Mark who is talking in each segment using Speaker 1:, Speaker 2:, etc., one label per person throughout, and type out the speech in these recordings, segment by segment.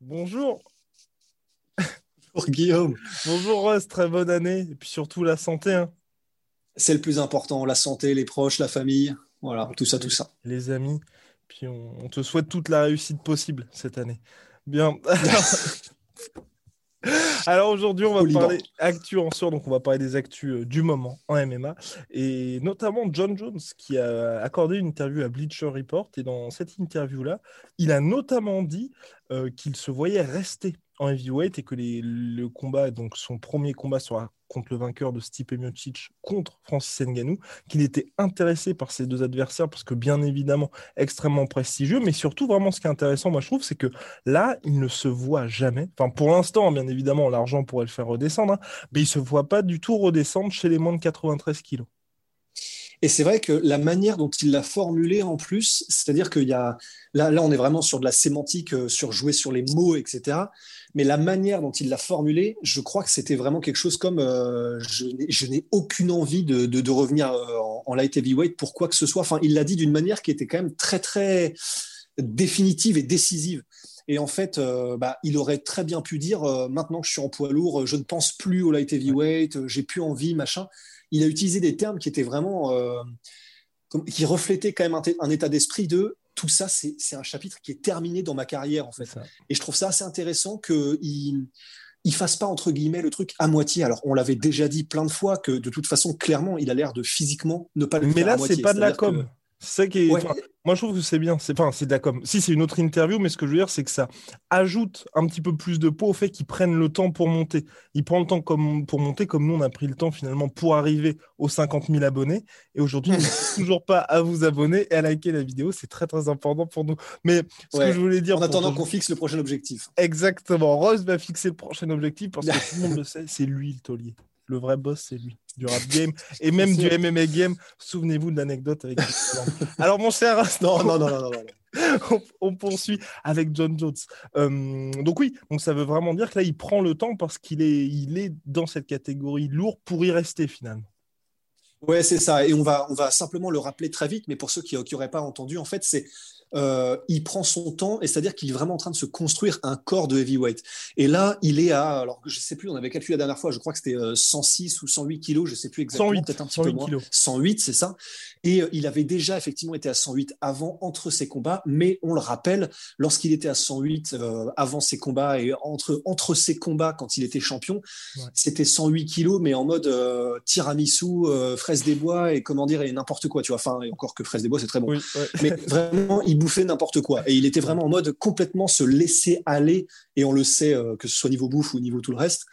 Speaker 1: Bonjour.
Speaker 2: Bonjour Guillaume.
Speaker 1: Bonjour Russ, très bonne année. Et puis surtout la santé. hein.
Speaker 2: C'est le plus important, la santé, les proches, la famille, voilà, tout ça, tout ça.
Speaker 1: Les amis. Puis on, on te souhaite toute la réussite possible cette année. Bien. Alors aujourd'hui, on va parler actu en sort, donc on va parler des actus euh, du moment en MMA, et notamment John Jones qui a accordé une interview à Bleacher Report, et dans cette interview-là, il a notamment dit euh, qu'il se voyait rester en heavyweight et que le combat, donc son premier combat sera contre le vainqueur de Stipe Miocic contre Francis Ngannou, qu'il était intéressé par ces deux adversaires parce que bien évidemment extrêmement prestigieux, mais surtout vraiment ce qui est intéressant, moi je trouve, c'est que là, il ne se voit jamais. Enfin, pour l'instant, bien évidemment, l'argent pourrait le faire redescendre, hein, mais il se voit pas du tout redescendre chez les moins de 93 kilos.
Speaker 2: Et c'est vrai que la manière dont il l'a formulé en plus, c'est-à-dire qu'il y a là, là, on est vraiment sur de la sémantique, euh, sur jouer sur les mots, etc. Mais la manière dont il l'a formulé, je crois que c'était vraiment quelque chose comme euh, je n'ai- aucune envie de, de- revenir euh, en, light heavyweight pour quoi que ce soit. Enfin, il l'a dit d'une manière qui était quand même très très définitive et décisive. Et en fait, bah, il aurait très bien pu dire maintenant que je suis en poids lourd, je ne pense plus au light heavyweight, j'ai plus envie, machin. Il a utilisé des termes qui étaient vraiment euh, qui reflétaient quand même un, état d'esprit de tout ça, c'est un chapitre qui est terminé dans ma carrière en fait. Et je trouve ça assez intéressant qu'il il fasse pas entre guillemets le truc à moitié. Alors on l'avait déjà dit plein de fois que de toute façon clairement il a l'air de physiquement ne pas le
Speaker 1: Mais
Speaker 2: faire
Speaker 1: là, c'est pas de la com. C'est ça qui est.
Speaker 2: Ouais.
Speaker 1: enfin, moi, je trouve que c'est bien. C'est enfin, c'est com. Si c'est une autre interview, mais ce que je veux dire, c'est que ça ajoute un petit peu plus de peau au fait qu'ils prennent le temps pour monter. Ils prennent le temps comme, pour monter, comme nous, on a pris le temps finalement pour arriver aux 50 000 abonnés. Et aujourd'hui, toujours pas à vous abonner et à liker la vidéo. C'est très, très important pour nous. Mais ce
Speaker 2: Ouais.
Speaker 1: que je voulais dire.
Speaker 2: En attendant qu'on fixe le prochain objectif.
Speaker 1: Exactement. Rose va fixer le prochain objectif parce que tout le monde le sait, c'est lui le taulier. Le vrai boss, c'est lui. Du rap game et même du. MMA game. Souvenez-vous de l'anecdote avec. Alors, mon cher
Speaker 2: Non, non, non, non, non. non.
Speaker 1: on, on poursuit avec John Jones. Euh, donc oui, donc ça veut vraiment dire que là, il prend le temps parce qu'il est, il est dans cette catégorie lourd pour y rester finalement.
Speaker 2: Ouais, c'est ça. Et on va, on va simplement le rappeler très vite, mais pour ceux qui n'auraient pas entendu, en fait, c'est euh, il prend son temps, et c'est-à-dire qu'il est vraiment en train de se construire un corps de heavyweight. Et là, il est à, alors je sais plus, on avait calculé la dernière fois, je crois que c'était euh, 106 ou 108 kilos, je sais plus exactement,
Speaker 1: 108,
Speaker 2: peut-être un petit
Speaker 1: 108
Speaker 2: peu moins.
Speaker 1: kilos.
Speaker 2: 108, c'est ça. Et euh, il avait déjà effectivement été à 108 avant, entre ses combats, mais on le rappelle, lorsqu'il était à 108 euh, avant ses combats et entre, entre ses combats quand il était champion,
Speaker 1: Ouais.
Speaker 2: c'était 108 kilos, mais en mode euh, tiramisu, euh, fraise des bois et comment dire, et n'importe quoi, tu vois. Enfin, et encore que fraise des bois, c'est très bon.
Speaker 1: Oui, ouais.
Speaker 2: Mais vraiment, il bouffait n'importe quoi. Et il était vraiment en mode complètement se laisser aller. Et on le sait, euh, que ce soit niveau bouffe ou niveau tout le reste,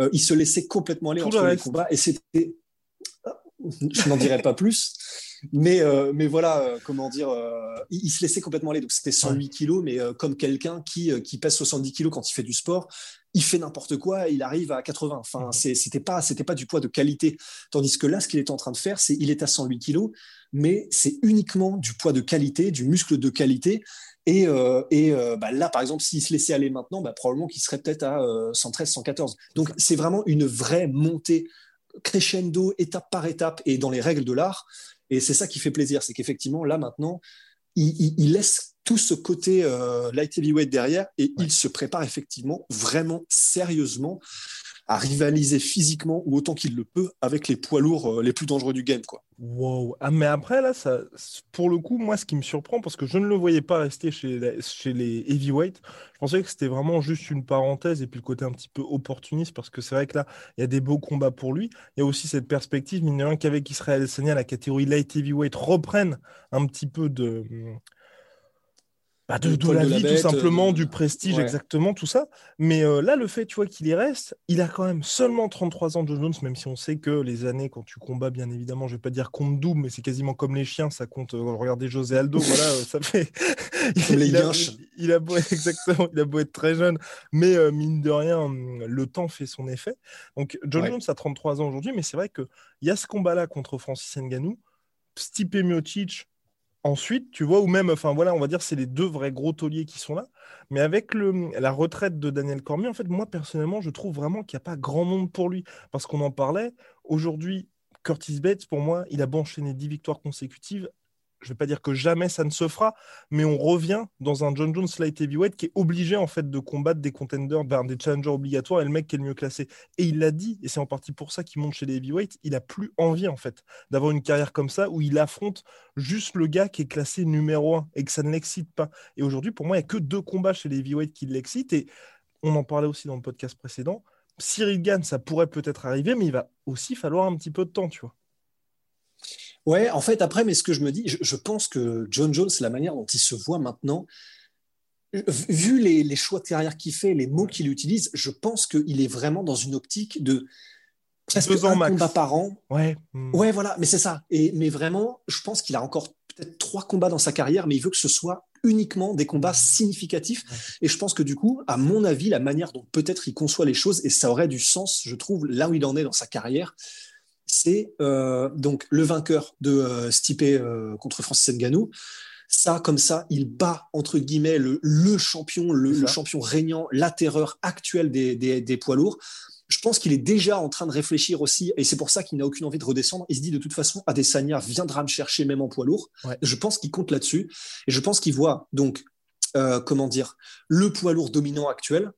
Speaker 2: euh, il se laissait complètement aller
Speaker 1: Tout
Speaker 2: entre
Speaker 1: le
Speaker 2: les combats. Et c'était. Je n'en dirai pas plus. Mais, euh, mais voilà, euh, comment dire, euh, il, il se laissait complètement aller. Donc c'était 108 kilos, mais comme quelqu'un qui, qui pèse 70 kilos quand il fait du sport, il fait n'importe quoi, il arrive à 80. Enfin,
Speaker 1: Mhm.
Speaker 2: c'était pas, c'était pas du poids de qualité. Tandis que là, ce qu'il est en train de faire, c'est il est à 108 kilos, mais c'est uniquement du poids de qualité, du muscle de qualité. Et, euh, et euh, bah, là, par exemple, s'il se laissait aller maintenant, bah, probablement qu'il serait peut-être à euh, 113, 114. Donc, c'est vraiment une vraie montée crescendo, étape par étape, et dans les règles de l'art. Et c'est ça qui fait plaisir, c'est qu'effectivement, là, maintenant, il, il- il laisse tout ce côté euh, light heavyweight derrière, et il se prépare effectivement, vraiment sérieusement, à rivaliser physiquement ou autant qu'il le peut avec les poids lourds euh, les plus dangereux du game. Quoi.
Speaker 1: Wow. Ah, mais après, là, ça, pour le coup, moi, ce qui me surprend, parce que je ne le voyais pas rester chez, chez les heavyweight, je pensais que c'était vraiment juste une parenthèse et puis le côté un petit peu opportuniste, parce que c'est vrai que là, il y a des beaux combats pour lui. Il y a aussi cette perspective, mine de rien, qu'avec Israël Adesanya, la catégorie light heavyweight reprenne un petit peu de. Bah, de, la vie, tout simplement, du prestige, exactement, tout ça. Mais là, le fait, tu vois, qu'il y reste, il a quand même seulement 33 ans, John Jones, même si on sait que les années, quand tu combats, bien évidemment, je vais pas dire compte double, mais c'est quasiment comme les chiens, ça compte. regardez José Aldo, voilà, ça fait.
Speaker 2: il, les
Speaker 1: a, il, a beau être, exactement, il a beau être très jeune, mais mine de rien, le temps fait son effet. Donc, John Jones a 33 ans aujourd'hui, mais c'est vrai qu'il y a ce combat-là contre Francis Ngannou. Stipe Miocic, ensuite, tu vois, ou même, enfin voilà, on va dire c'est les deux vrais gros tauliers qui sont là. Mais avec le, la retraite de Daniel Cormier, en fait, moi personnellement, je trouve vraiment qu'il n'y a pas grand monde pour lui. Parce qu'on en parlait, aujourd'hui, Curtis Bates, pour moi, il a beau enchaîner 10 victoires consécutives, je ne vais pas dire que jamais ça ne se fera, mais on revient dans un John Jones light heavyweight qui est obligé en fait de combattre des contenders, des challengers obligatoires et le mec qui est le mieux classé. Et il l'a dit, et c'est en partie pour ça qu'il monte chez les heavyweights, il a plus envie en fait d'avoir une carrière comme ça où il affronte juste le gars qui est classé numéro un et que ça ne l'excite pas. Et aujourd'hui, pour moi, il n'y a que deux combats chez les heavyweights qui l'excitent et on en parlait aussi dans le podcast précédent. Cyril Gann, ça pourrait peut-être arriver, mais il va aussi falloir un petit peu de temps, tu vois.
Speaker 2: Ouais, en fait, après, mais ce que je me dis, je, pense que John Jones, la manière dont il se voit maintenant, vu les, choix de carrière qu'il fait, les mots qu'il utilise, je pense qu'il est vraiment dans une optique de presque un combat par an.
Speaker 1: Ouais.
Speaker 2: Hmm. Ouais, voilà, mais c'est ça. Et, mais vraiment, je pense qu'il a encore peut-être trois combats dans sa carrière, mais il veut que ce soit uniquement des combats significatifs. Et je pense que du coup, à mon avis, la manière dont peut-être il conçoit les choses, et ça aurait du sens, je trouve, là où il en est dans sa carrière, c'est euh, donc le vainqueur de euh, Stipe euh, contre Francis Ngannou. Ça, comme ça, il bat entre guillemets le, champion, le, champion régnant, la terreur actuelle des, poids lourds. Je pense qu'il est déjà en train de réfléchir aussi, et c'est pour ça qu'il n'a aucune envie de redescendre. Il se dit de toute façon, Adesanya viendra me chercher même en poids lourd. Je pense qu'il compte là-dessus, et je pense qu'il voit donc comment dire le poids lourd dominant actuel.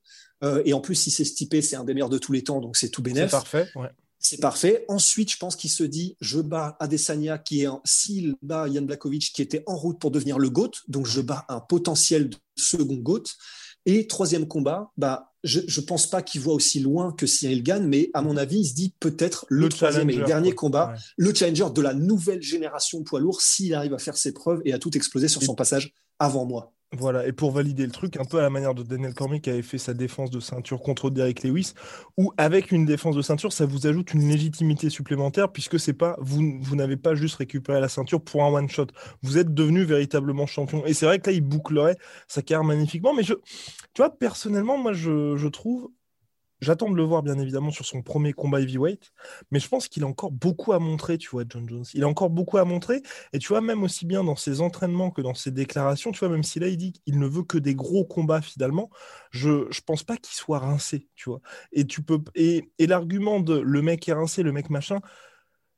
Speaker 2: et en plus, si c'est Stipe, c'est un des meilleurs de tous les temps, donc c'est tout bénéf.
Speaker 1: C'est parfait. Ouais.
Speaker 2: C'est parfait. Ensuite, je pense qu'il se dit, je bats Adesanya, qui est, s'il bat Yann Blakovic, qui était en route pour devenir le GOAT, donc je bats un potentiel second GOAT. Et troisième combat, bah, je ne pense pas qu'il voit aussi loin que Cyril gagne, mais à mon avis, il se dit peut-être le, troisième et dernier combat, le challenger de la nouvelle génération poids lourd, s'il arrive à faire ses preuves et à tout exploser sur son passage avant moi.
Speaker 1: Voilà, et pour valider le truc, un peu à la manière de Daniel Cormier qui avait fait sa défense de ceinture contre Derek Lewis, où avec une défense de ceinture, ça vous ajoute une légitimité supplémentaire, puisque c'est pas vous, vous n'avez pas juste récupéré la ceinture pour un one-shot. Vous êtes devenu véritablement champion. Et c'est vrai que là, il bouclerait sa carrière magnifiquement. Mais je, tu vois, personnellement, moi, je, je trouve J'attends de le voir, bien évidemment, sur son premier combat heavyweight, mais je pense qu'il a encore beaucoup à montrer, tu vois, John Jones. Il a encore beaucoup à montrer, et tu vois, même aussi bien dans ses entraînements que dans ses déclarations, tu vois, même si là, il dit qu'il ne veut que des gros combats, finalement, je ne pense pas qu'il soit rincé, tu vois. Et, tu peux, et, et l'argument de le mec est rincé, le mec machin,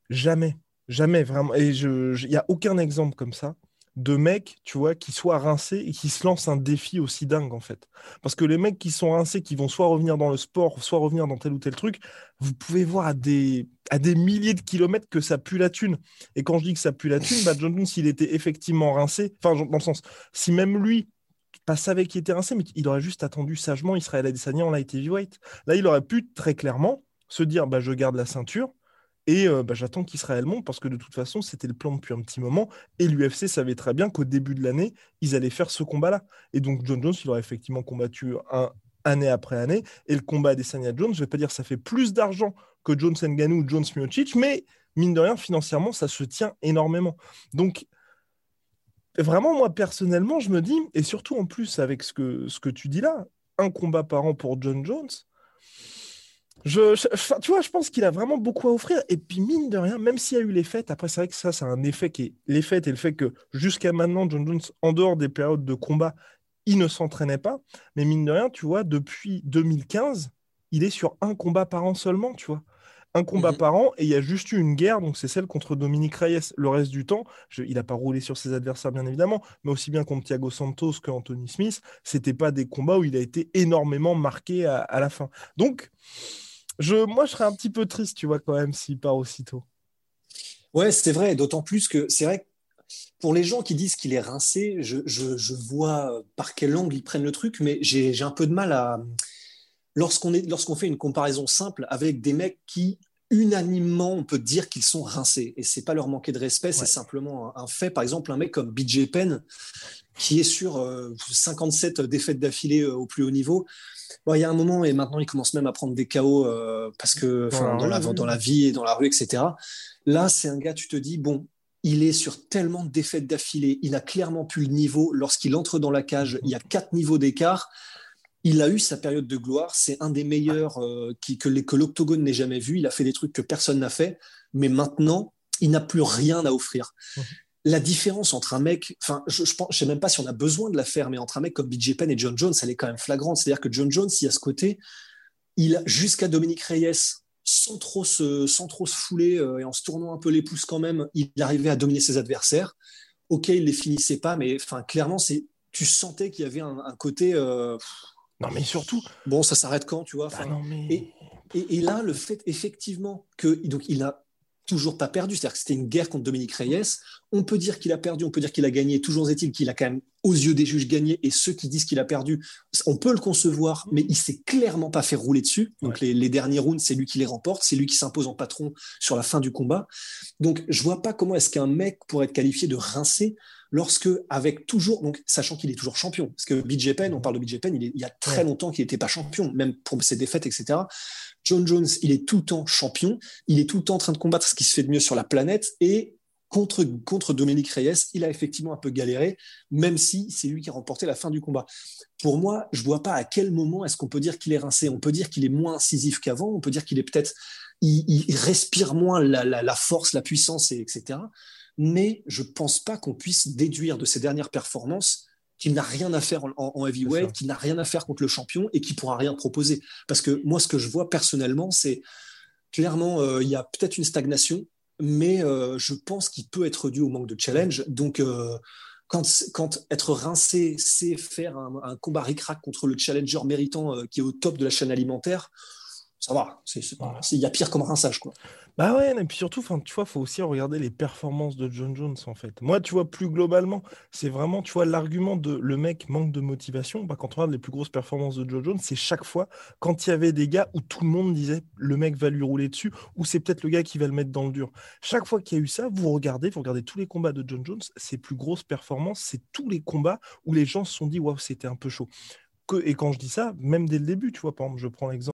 Speaker 1: jamais, jamais, vraiment. Et il n'y a aucun exemple comme ça de mecs, tu vois, qui soient rincés et qui se lancent un défi aussi dingue, en fait. Parce que les mecs qui sont rincés, qui vont soit revenir dans le sport, soit revenir dans tel ou tel truc, vous pouvez voir à des, à des milliers de kilomètres que ça pue la thune. Et quand je dis que ça pue la thune, bah, John s'il était effectivement rincé, enfin, dans le sens, si même lui, pas savait qu'il était rincé, mais il aurait juste attendu sagement Israël Adesanya en light heavyweight. Là, il aurait pu très clairement se dire, bah, je garde la ceinture, et bah, j'attends qu'Israël monte parce que de toute façon, c'était le plan depuis un petit moment. Et l'UFC savait très bien qu'au début de l'année, ils allaient faire ce combat-là. Et donc, John Jones, il aurait effectivement combattu un, année après année. Et le combat des Sanya Jones, je ne vais pas dire ça fait plus d'argent que Jones Ngannou ou Jones Miocic, mais mine de rien, financièrement, ça se tient énormément. Donc, vraiment, moi, personnellement, je me dis, et surtout en plus avec ce que, ce que tu dis là, un combat par an pour John Jones, je, tu vois, je pense qu'il a vraiment beaucoup à offrir. Et puis, mine de rien, même s'il y a eu les fêtes, après, c'est vrai que ça, c'est un effet qui est les fêtes et le fait que jusqu'à maintenant, John Jones, en dehors des périodes de combat, il ne s'entraînait pas. Mais mine de rien, tu vois, depuis 2015, il est sur un combat par an seulement, tu vois. Un combat mhm. par an, et il y a juste eu une guerre, donc c'est celle contre Dominique Reyes. Le reste du temps, il n'a pas roulé sur ses adversaires, bien évidemment, mais aussi bien contre Thiago Santos que Anthony Smith, c'était pas des combats où il a été énormément marqué à, à la fin. Donc, je, moi, je serais un petit peu triste, tu vois, quand même, s'il part aussitôt.
Speaker 2: Ouais, c'est vrai, d'autant plus que c'est vrai que pour les gens qui disent qu'il est rincé, je, je, je, vois par quel angle ils prennent le truc, mais j'ai un peu de mal à. Lorsqu'on fait une comparaison simple avec des mecs qui unanimement, on peut dire qu'ils sont rincés. Et c'est pas leur manquer de respect, c'est simplement un, fait. Par exemple, un mec comme BJ Penn, qui est sur 57 euh, défaites d'affilée euh, au plus haut niveau. Bon, il y a un moment, et maintenant il commence même à prendre des KO euh, parce que dans, la, dans la vie et dans la rue, etc. Là, c'est un gars, tu te dis, bon, il est sur tellement de défaites d'affilée, il a clairement plus le niveau. Lorsqu'il entre dans la cage, il y a quatre niveaux d'écart. Il a eu sa période de gloire. C'est un des meilleurs qui, que, que l'octogone n'ait jamais vu. Il a fait des trucs que personne n'a fait. Mais maintenant, il n'a plus rien à offrir. Mmh la différence entre un mec, enfin, je, je, sais même pas si on a besoin de la faire, mais entre un mec comme BJ Penn et John Jones, elle est quand même flagrante. C'est-à-dire que John Jones, il a ce côté, il jusqu'à Dominique Reyes, sans trop se, sans trop se fouler euh, et en se tournant un peu les pouces quand même, il arrivait à dominer ses adversaires. Ok, il les finissait pas, mais enfin, clairement, c'est, tu sentais qu'il y avait un, côté. Euh,
Speaker 1: non, mais surtout.
Speaker 2: Bon, ça s'arrête quand, tu vois.
Speaker 1: Bah non, mais...
Speaker 2: et, et, et, là, le fait effectivement que donc il a toujours pas perdu. C'est-à-dire que c'était une guerre contre Dominique Reyes. On peut dire qu'il a perdu, on peut dire qu'il a gagné. Toujours est-il qu'il a quand même, aux yeux des juges, gagné. Et ceux qui disent qu'il a perdu, on peut le concevoir, mais il s'est clairement pas fait rouler dessus. Donc les, derniers rounds, c'est lui qui les remporte, c'est lui qui s'impose en patron sur la fin du combat. Donc je vois pas comment est-ce qu'un mec pourrait être qualifié de rincé lorsque, avec toujours, donc sachant qu'il est toujours champion, parce que BJ Penn, on parle de BJ Penn, il, il y a très longtemps qu'il n'était pas champion, même pour ses défaites, etc. John Jones, il est tout le temps champion, il est tout le temps en train de combattre ce qui se fait de mieux sur la planète et contre, contre Dominique Reyes, il a effectivement un peu galéré, même si c'est lui qui a remporté la fin du combat. Pour moi, je ne vois pas à quel moment est-ce qu'on peut dire qu'il est rincé. On peut dire qu'il est moins incisif qu'avant, on peut dire qu'il est peut-être, il, respire moins la, force, la puissance, etc. Mais je ne pense pas qu'on puisse déduire de ses dernières performances qu'il n'a rien à faire en, heavyweight, qu'il n'a rien à faire contre le champion et qui pourra rien proposer. Parce que moi, ce que je vois personnellement, c'est clairement, euh, il y a peut-être une stagnation, mais euh, je pense qu'il peut être dû au manque de challenge. Donc, euh, quand, quand, être rincé, c'est faire un, un combat ric contre le challenger méritant qui est au top de la chaîne alimentaire, ça va. Il y a pire comme rinçage, quoi.
Speaker 1: Bah ouais, et puis surtout, tu vois, faut aussi regarder les performances de John Jones, en fait. Moi, tu vois, plus globalement, c'est vraiment, tu vois, l'argument de le mec manque de motivation. Bah, quand on regarde les plus grosses performances de John Jones, c'est chaque fois quand il y avait des gars où tout le monde disait le mec va lui rouler dessus, ou c'est peut-être le gars qui va le mettre dans le dur. Chaque fois qu'il y a eu ça, vous regardez, vous regardez tous les combats de John Jones, ses plus grosses performances, c'est tous les combats où les gens se sont dit, waouh, c'était un peu chaud. Que, et quand je dis ça, même dès le début, tu vois, par exemple, je prends l'exemple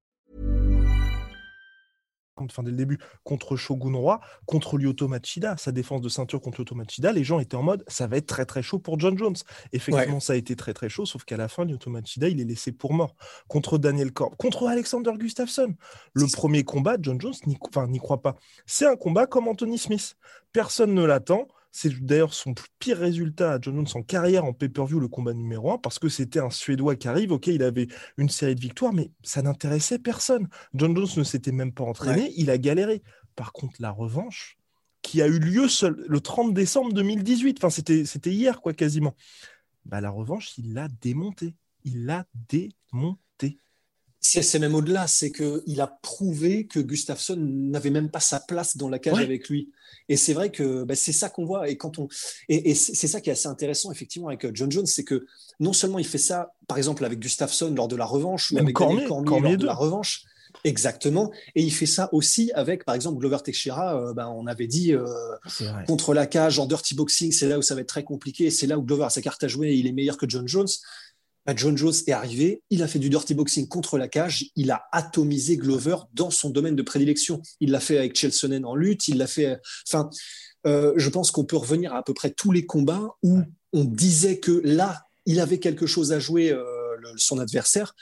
Speaker 1: Enfin dès le début, contre Shogun Roi, contre Lyoto Machida, sa défense de ceinture contre Lyoto Machida, les gens étaient en mode ça va être très très chaud pour John Jones. Effectivement, ça a été très très chaud, sauf qu'à la fin, Lyoto Machida, il est laissé pour mort. Contre Daniel Korb, contre Alexander Gustafsson. Le premier combat, John Jones n'y croit pas. C'est un combat comme Anthony Smith. Personne ne l'attend. C'est d'ailleurs son pire résultat à John Jones en carrière en pay-per-view, le combat numéro un, parce que c'était un Suédois qui arrive. Ok, il avait une série de victoires, mais ça n'intéressait personne. John Jones ne s'était même pas entraîné, il a galéré. Par contre, la revanche, qui a eu lieu seul, le 30 décembre 2018, enfin c'était hier quoi quasiment. Bah, la revanche, il l'a démonté. Il l'a démonté.
Speaker 2: C'est même au-delà, c'est qu'il a prouvé que Gustafsson n'avait même pas sa place dans la cage avec lui. Et c'est vrai que bah, c'est ça qu'on voit. Et, quand on... et, c'est ça qui est assez intéressant, effectivement, avec euh, John Jones, c'est que non seulement il fait ça, par exemple, avec Gustafsson lors de la revanche, ou avec Cormier, lors de la revanche, Exactement. Et il fait ça aussi avec, par exemple, Glover Teixeira. Euh, ben, on avait dit euh, contre la cage en dirty boxing, c'est là où ça va être très compliqué. C'est là où Glover a sa carte à jouer et il est meilleur que John Jones. Bah, John Jones est arrivé, il a fait du dirty boxing contre la cage, il a atomisé Glover dans son domaine de prédilection. Il l'a fait avec Chelsonen en lutte, il l'a fait. Enfin, euh, je pense qu'on peut revenir à à peu près tous les combats où on disait que là, il avait quelque chose à jouer, euh, son adversaire.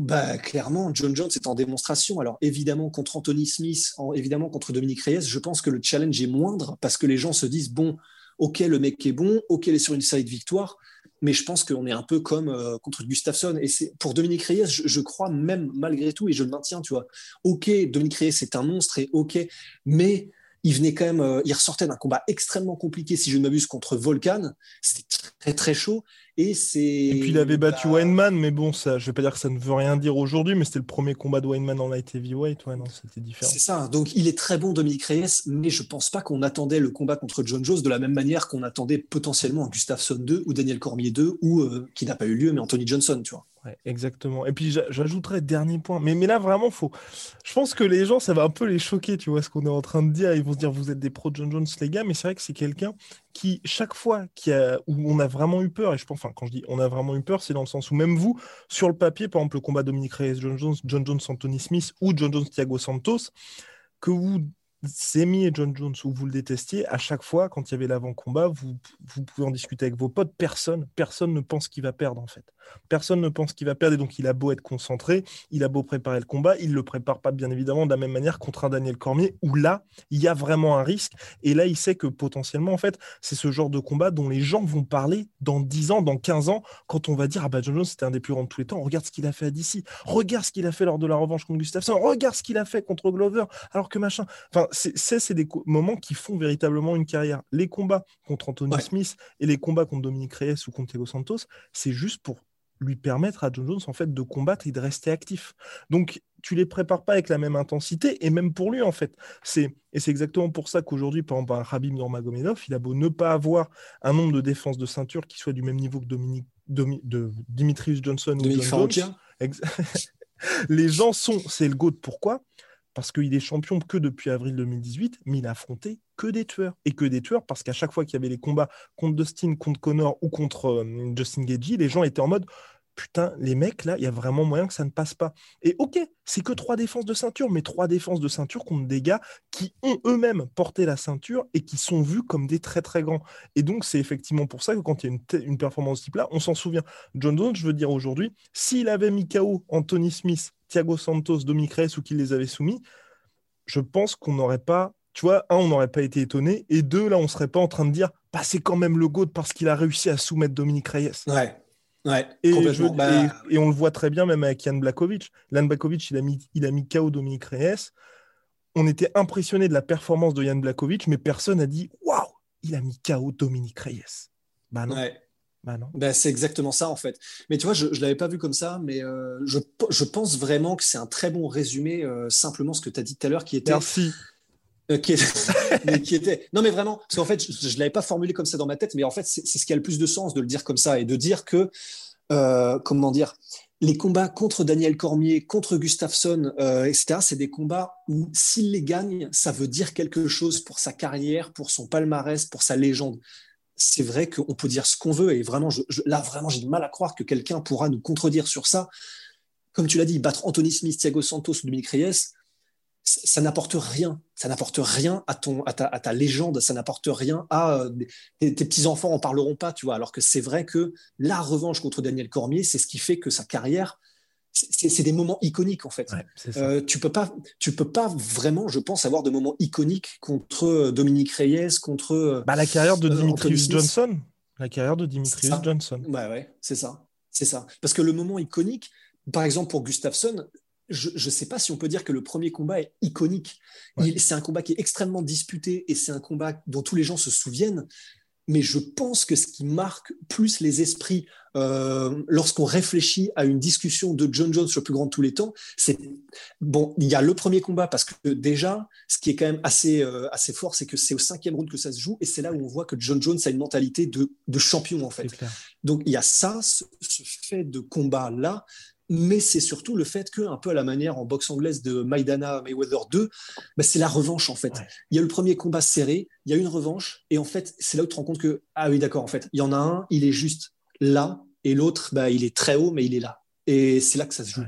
Speaker 2: Bah, clairement, John Jones est en démonstration. Alors, évidemment, contre Anthony Smith, évidemment, contre Dominique Reyes, je pense que le challenge est moindre parce que les gens se disent bon, ok, le mec est bon, ok, il est sur une série de victoires, mais je pense qu'on est un peu comme euh, contre Gustafsson. Et c'est pour Dominique Reyes, je, crois même malgré tout, et je le maintiens, tu vois. Ok, Dominique Reyes c'est un monstre, et ok, mais il venait quand même, euh, il ressortait d'un combat extrêmement compliqué, si je ne m'abuse, contre Volcan. C'était très très chaud. Et,
Speaker 1: et puis il avait battu bah... Weinman, mais bon, ça, je vais pas dire que ça ne veut rien dire aujourd'hui, mais c'était le premier combat de Weinman en light heavyweight. Ouais, non, c'était différent.
Speaker 2: C'est ça. Donc il est très bon, Dominique Reyes, mais je pense pas qu'on attendait le combat contre John Jones de la même manière qu'on attendait potentiellement Gustafsson 2 ou Daniel Cormier 2 ou euh, qui n'a pas eu lieu, mais Anthony Johnson, tu vois.
Speaker 1: Ouais, exactement. Et puis j'ajouterais dernier point. Mais, mais là, vraiment, faut. Je pense que les gens, ça va un peu les choquer, tu vois, ce qu'on est en train de dire. Ils vont se dire, vous êtes des pros John Jones, les gars. Mais c'est vrai que c'est quelqu'un qui, chaque fois a... où on a vraiment eu peur, et je pense, enfin, quand je dis on a vraiment eu peur, c'est dans le sens où même vous, sur le papier, par exemple, le combat Dominique Reyes, John Jones, John Jones, Anthony Smith ou John Jones, Thiago Santos, que vous Semi et John Jones, où vous le détestiez, à chaque fois, quand il y avait l'avant-combat, vous, vous pouvez en discuter avec vos potes. Personne, personne ne pense qu'il va perdre, en fait. Personne ne pense qu'il va perdre, et donc il a beau être concentré, il a beau préparer le combat, il ne le prépare pas, bien évidemment, de la même manière contre un Daniel Cormier, où là, il y a vraiment un risque. Et là, il sait que potentiellement, en fait, c'est ce genre de combat dont les gens vont parler dans 10 ans, dans 15 ans, quand on va dire Ah bah, John Jones, c'était un des plus grands de tous les temps. Regarde ce qu'il a fait à DC. Regarde ce qu'il a fait lors de la revanche contre Gustafsson. Regarde ce qu'il a fait contre Glover. Alors que machin. Enfin, c'est des moments qui font véritablement une carrière. Les combats contre Anthony Smith et les combats contre Dominique Reyes ou contre Thiago Santos, c'est juste pour lui permettre à John Jones en fait de combattre et de rester actif. Donc tu les prépares pas avec la même intensité et même pour lui en fait. C'est et c'est exactement pour ça qu'aujourd'hui par exemple un Rabib Nurmagomedov, il a beau ne pas avoir un nombre de défenses de ceinture qui soit du même niveau que Dominique de Dimitrius Johnson ou John Jones. les gens sont c'est le GOAT pourquoi? Parce qu'il est champion que depuis avril 2018, mais il a affronté que des tueurs. Et que des tueurs, parce qu'à chaque fois qu'il y avait les combats contre Dustin, contre Connor ou contre euh, Justin Gagey, les gens étaient en mode putain, les mecs, là, il y a vraiment moyen que ça ne passe pas. Et ok, c'est que trois défenses de ceinture, mais trois défenses de ceinture contre des gars qui ont eux-mêmes porté la ceinture et qui sont vus comme des très très grands. Et donc, c'est effectivement pour ça que quand il y a une, une performance type là, on s'en souvient. John Jones, je veux dire aujourd'hui, s'il avait mis KO Anthony Smith Thiago Santos, Dominique Reyes ou qui les avait soumis, je pense qu'on n'aurait pas, tu vois, un, on n'aurait pas été étonné, et deux, là, on serait pas en train de dire, bah, c'est quand même le GOAT parce qu'il a réussi à soumettre Dominique Reyes.
Speaker 2: Ouais. Ouais,
Speaker 1: et, bah et, on le voit très bien même avec Jan Blakovic. Jan Blakovic, il a mis, il a mis KO Dominique Reyes. On était impressionné de la performance de Jan Blakovic, mais personne n'a dit waouh, il a mis KO Dominique Reyes. Bah non.
Speaker 2: Ouais. Bah bah, c'est exactement ça en fait. Mais tu vois, je ne l'avais pas vu comme ça, mais euh, je, je, pense vraiment que c'est un très bon résumé, euh, simplement ce que tu as dit tout à l'heure, qui était...
Speaker 1: Merci.
Speaker 2: Euh, qui, était, Non mais vraiment, parce qu'en fait, je ne l'avais pas formulé comme ça dans ma tête, mais en fait, c'est ce qui a le plus de sens de le dire comme ça et de dire que, comment dire, les combats contre Daniel Cormier, contre Gustafsson, etc., c'est des combats où s'il les gagne, ça veut dire quelque chose pour sa carrière, pour son palmarès, pour sa légende c'est vrai qu'on peut dire ce qu'on veut et vraiment, là, vraiment, j'ai du mal à croire que quelqu'un pourra nous contredire sur ça. Comme tu l'as dit, battre Anthony Smith, Thiago Santos ou Dominique Reyes, ça, n'apporte rien. Ça n'apporte rien à, ton, à, ta, légende, ça n'apporte rien à euh, tes, petits-enfants en parleront pas, tu vois. Alors que c'est vrai que la revanche contre Daniel Cormier, c'est ce qui fait que sa carrière c'est des moments iconiques en fait. Euh, tu peux pas, tu peux pas vraiment, je pense, avoir de moments iconiques contre euh, Dominique Reyes, contre.
Speaker 1: Bah, la carrière de Dimitrius Johnson. La carrière de Dimitrius Johnson.
Speaker 2: Ouais, ouais, c'est ça, c'est ça. Parce que le moment iconique, par exemple pour Gustafsson, je ne sais pas si on peut dire que le premier combat est iconique. C'est un combat qui est extrêmement disputé et c'est un combat dont tous les gens se souviennent mais je pense que ce qui marque plus les esprits euh, lorsqu'on réfléchit à une discussion de John Jones sur le plus grand de tous les temps, c'est bon, il y a le premier combat parce que déjà, ce qui est quand même assez euh, assez fort, c'est que c'est au cinquième round que ça se joue et c'est là où on voit que John Jones a une mentalité de, de champion en fait. Donc il y a ça, ce fait de combat là, mais c'est surtout le fait que, un peu à la manière en boxe anglaise de Maidana Mayweather 2, bah, c'est la revanche en fait. Il y a le premier combat serré, il y a une revanche, et en fait, c'est là où tu te rends compte que, ah oui, d'accord, en fait, il y en a un, il est juste là, et l'autre, bah, il est très haut, mais il est là. Et c'est là que ça se joue.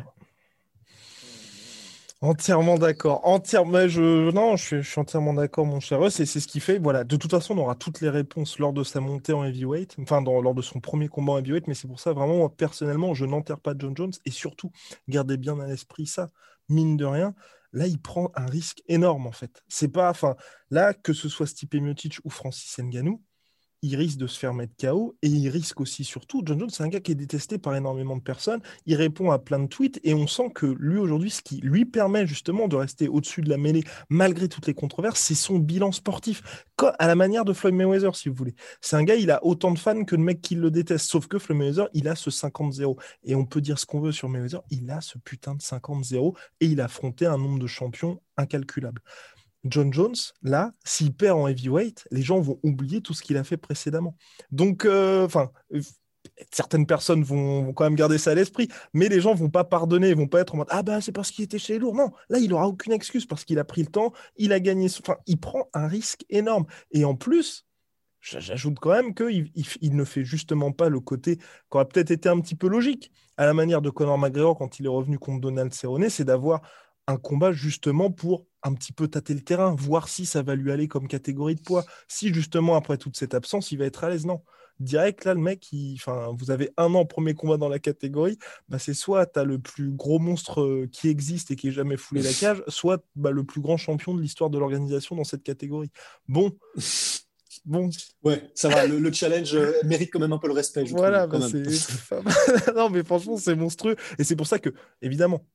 Speaker 1: Entièrement d'accord. Entièrement, je, non, je suis, entièrement d'accord, mon cher. C'est ce qui fait. Voilà. De toute façon, on aura toutes les réponses lors de sa montée en heavyweight, enfin, lors de son premier combat en heavyweight. Mais c'est pour ça, vraiment, moi, personnellement, je n'enterre pas John Jones. Et surtout, gardez bien à l'esprit ça. Mine de rien, là, il prend un risque énorme, en fait. C'est pas, enfin, là, que ce soit Stipe Miocic ou Francis Ngannou, il risque de se faire mettre KO et il risque aussi surtout, John Jones, c'est un gars qui est détesté par énormément de personnes, il répond à plein de tweets et on sent que lui aujourd'hui, ce qui lui permet justement de rester au-dessus de la mêlée malgré toutes les controverses, c'est son bilan sportif, à la manière de Floyd Mayweather si vous voulez. C'est un gars, il a autant de fans que de mecs qui le détestent, sauf que Floyd Mayweather, il a ce 50-0 et on peut dire ce qu'on veut sur Mayweather, il a ce putain de 50-0 et il a affronté un nombre de champions incalculable. John Jones, là, s'il perd en heavyweight, les gens vont oublier tout ce qu'il a fait précédemment. Donc, euh, enfin, certaines personnes vont, quand même garder ça à l'esprit, mais les gens vont pas pardonner, ils vont pas être en mode ah bah c'est parce qu'il était chez les lourds. Non, là il aura aucune excuse parce qu'il a pris le temps, il a gagné, enfin il prend un risque énorme. Et en plus, j'ajoute quand même qu'il il, ne fait justement pas le côté qui aurait peut-être été un petit peu logique à la manière de Conor McGregor quand il est revenu contre Donald Cerrone, c'est d'avoir un combat justement pour un petit peu tâter le terrain, voir si ça va lui aller comme catégorie de poids. Si justement, après toute cette absence, il va être à l'aise, non. Direct, là, le mec, enfin, vous avez un an, premier combat dans la catégorie, bah, c'est soit tu as le plus gros monstre euh, qui existe et qui est jamais foulé la cage, soit bah, le plus grand champion de l'histoire de l'organisation dans cette catégorie. Bon. Bon.
Speaker 2: Ouais, ça va. Le, challenge euh, mérite quand même un peu le respect.
Speaker 1: voilà, bah, non, mais franchement, c'est monstrueux. Et c'est pour ça que, évidemment,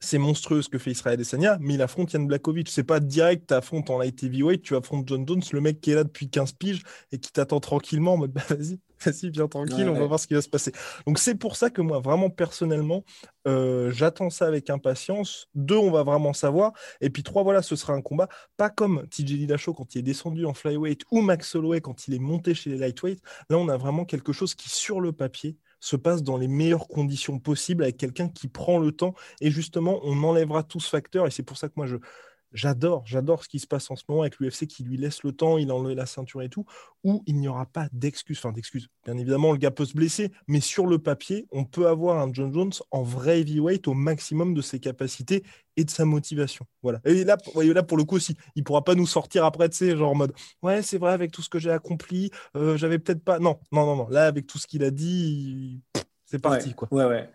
Speaker 1: c'est monstrueux ce que fait Israël Adesanya, mais il affronte Yann Blakovic. C'est pas direct, tu affrontes en light heavyweight, tu affrontes John Jones, le mec qui est là depuis 15 piges et qui t'attend tranquillement en mode bah, vas-y, vas-y, viens tranquille, on va voir ce qui va se passer. Donc c'est pour ça que moi, vraiment personnellement, euh, j'attends ça avec impatience. Deux, on va vraiment savoir. Et puis trois, voilà, ce sera un combat, pas comme TJ Dillashaw quand il est descendu en flyweight ou Max Holloway quand il est monté chez les lightweight. Là, on a vraiment quelque chose qui, sur le papier, se passe dans les meilleures conditions possibles avec quelqu'un qui prend le temps. Et justement, on enlèvera tout ce facteur. Et c'est pour ça que moi, je, J'adore, j'adore ce qui se passe en ce moment avec l'UFC qui lui laisse le temps, il enlève la ceinture et tout, où il n'y aura pas d'excuses, enfin d'excuses. Bien évidemment, le gars peut se blesser, mais sur le papier, on peut avoir un John Jones en vrai heavyweight au maximum de ses capacités et de sa motivation. Voilà. Et là, là pour le coup aussi, il pourra pas nous sortir après, de sais, genre en mode, ouais, c'est vrai, avec tout ce que j'ai accompli, euh, j'avais peut-être pas. Non, non, non, non. Là, avec tout ce qu'il a dit, c'est parti, quoi.
Speaker 2: Ouais, ouais.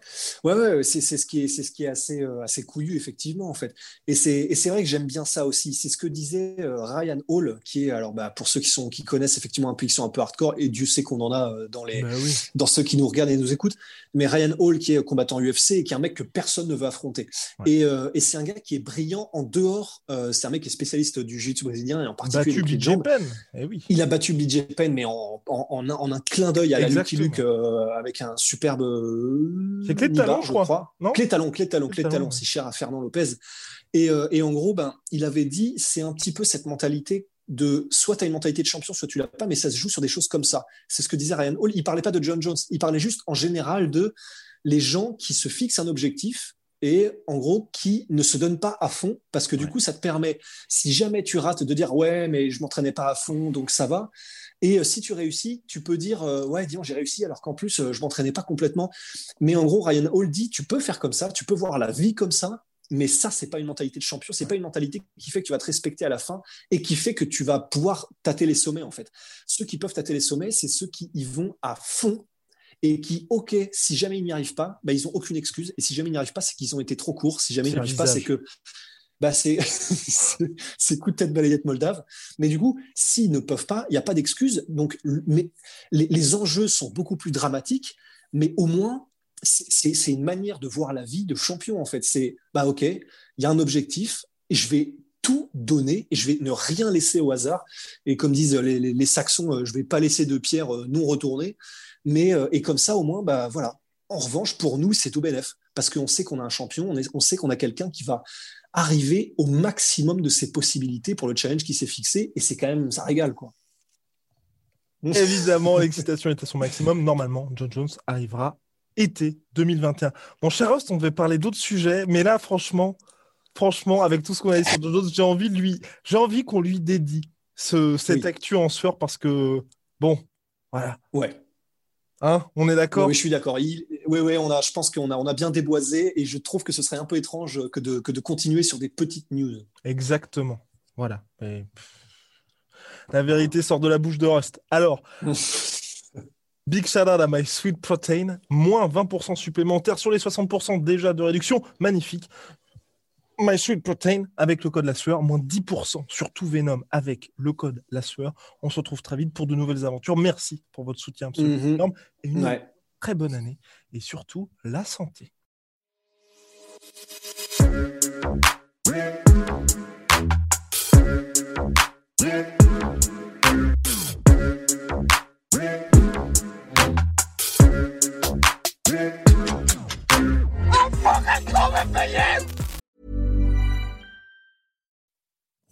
Speaker 2: Ouais, ouais, c'est, ce qui est, c'est ce qui est assez, euh, assez couillu, effectivement, en fait. Et c'est, et c'est vrai que j'aime bien ça aussi. C'est ce que disait euh, Ryan Hall, qui est, alors, bah, pour ceux qui, sont, qui connaissent effectivement un peu, qui sont un peu hardcore, et Dieu sait qu'on en a euh, dans, les, bah dans ceux qui nous regardent et nous écoutent, mais Ryan Hall, qui est combattant UFC, et qui est un mec que personne ne veut affronter. Et, et, c'est un gars qui est brillant en dehors. c'est un mec qui est spécialiste du jiu-jitsu brésilien, et en particulier
Speaker 1: battu
Speaker 2: de
Speaker 1: Pen. Eh oui.
Speaker 2: Il a battu BJ Penn, mais en, en, en, un, clin d'œil à Lucky Luke, avec un superbe
Speaker 1: c'est clé de talon, je crois.
Speaker 2: Non clé de talon, clé de talon, clé de talon. C'est cher à Fernand Lopez. Et, euh, et en gros, ben, il avait dit, c'est un petit peu cette mentalité de soit tu as une mentalité de champion, soit tu l'as pas, mais ça se joue sur des choses comme ça. C'est ce que disait Ryan Hall. Il parlait pas de John Jones, il parlait juste en général de les gens qui se fixent un objectif et en gros qui ne se donnent pas à fond parce que du coup ça te permet, si jamais tu rates, de dire ouais mais je m'entraînais pas à fond donc ça va. Et euh, si tu réussis, tu peux dire euh, ouais, disons, j'ai réussi alors qu'en plus euh, je m'entraînais pas complètement. Mais en gros, Ryan Hall dit tu peux faire comme ça, tu peux voir la vie comme ça, mais ça c'est pas une mentalité de champion, c'est pas une mentalité qui fait que tu vas te respecter à la fin et qui fait que tu vas pouvoir tâter les sommets en fait. Ceux qui peuvent tâter les sommets, c'est ceux qui y vont à fond et qui, ok, si jamais ils n'y arrivent pas, bah, ils ont aucune excuse. Et si jamais ils n'y arrivent pas, c'est qu'ils ont été trop courts. Si jamais ils n'y arrivent pas, c'est que bah c'est coup de tête balayette moldave. Mais du coup, s'ils ne peuvent pas, il n'y a pas d'excuse. Donc, mais les, enjeux sont beaucoup plus dramatiques, mais au moins, c'est une manière de voir la vie de champion, en fait. C'est, bah ok, il y a un objectif, et je vais tout donner, et je vais ne rien laisser au hasard. Et comme disent les, Saxons, euh, je vais pas laisser de pierre euh, non retournée. Mais, euh, et comme ça, au moins, bah voilà. En revanche, pour nous, c'est tout bénef. Parce qu'on sait qu'on a un champion, on, on sait qu'on a quelqu'un qui va arriver au maximum de ses possibilités pour le challenge qui s'est fixé. Et c'est quand même, ça régale, quoi.
Speaker 1: Évidemment, l'excitation est à son maximum. Normalement, John Jones arrivera été 2021. Mon cher Host, on devait parler d'autres sujets, mais là, franchement, franchement, avec tout ce qu'on a dit sur Jones, j'ai envie lui, j'ai envie qu'on lui dédie ce, cette actu en sueur parce que, bon, voilà.
Speaker 2: Ouais.
Speaker 1: Hein on est d'accord?
Speaker 2: Oui, je suis d'accord. Oui, oui, on a, je pense qu'on a, on a bien déboisé et je trouve que ce serait un peu étrange que de, que de continuer sur des petites news.
Speaker 1: Exactement. Voilà. La vérité sort de la bouche de Rust. Alors, big shout out à My Sweet Protein, moins 20% supplémentaire sur les 60% déjà de réduction. Magnifique. My Sweet Protein avec le code la sueur, moins 10% sur tout Venom avec le code la sueur. On se retrouve très vite pour de nouvelles aventures. Merci pour votre soutien absolument
Speaker 2: Mhm.
Speaker 1: énorme et une
Speaker 2: Ouais.
Speaker 1: très bonne année et surtout la santé.